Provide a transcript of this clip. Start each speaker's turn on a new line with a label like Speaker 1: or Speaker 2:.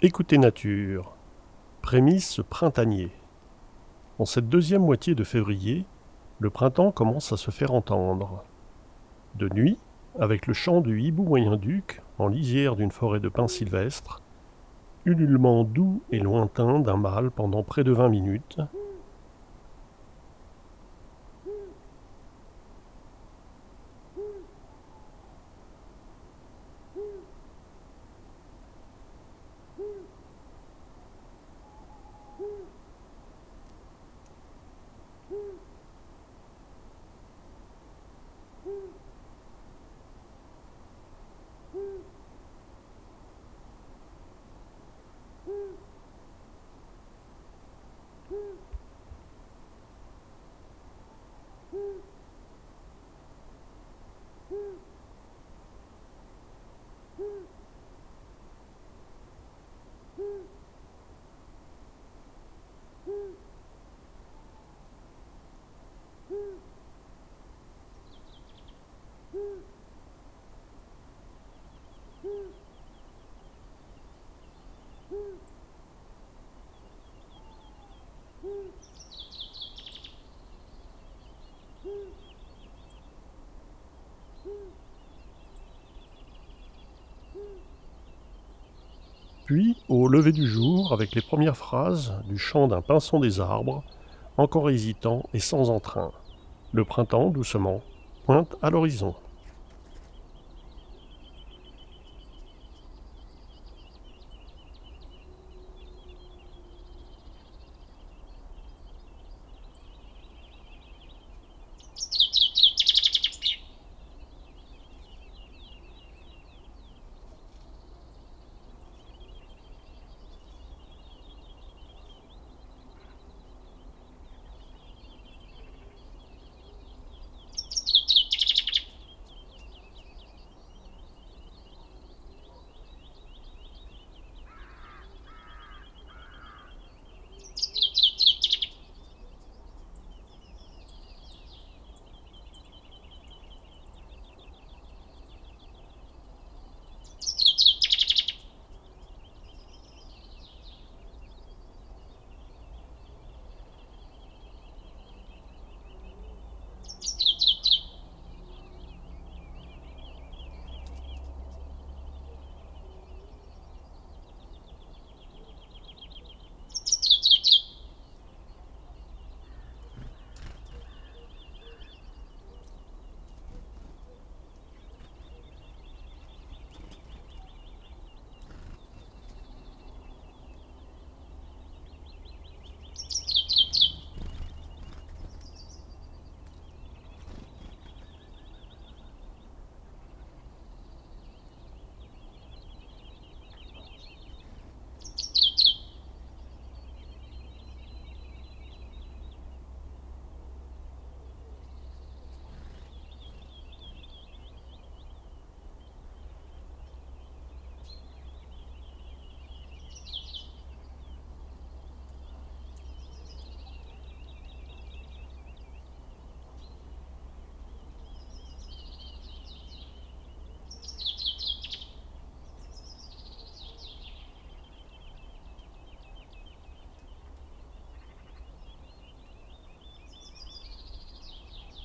Speaker 1: Écoutez nature. Prémisse printanier. En cette deuxième moitié de février, le printemps commence à se faire entendre. De nuit, avec le chant du hibou moyen-duc en lisière d'une forêt de pins sylvestres, ululement doux et lointain d'un mâle pendant près de vingt minutes, Puis, au lever du jour, avec les premières phrases du chant d'un pinson des arbres, encore hésitant et sans entrain, le printemps, doucement, pointe à l'horizon.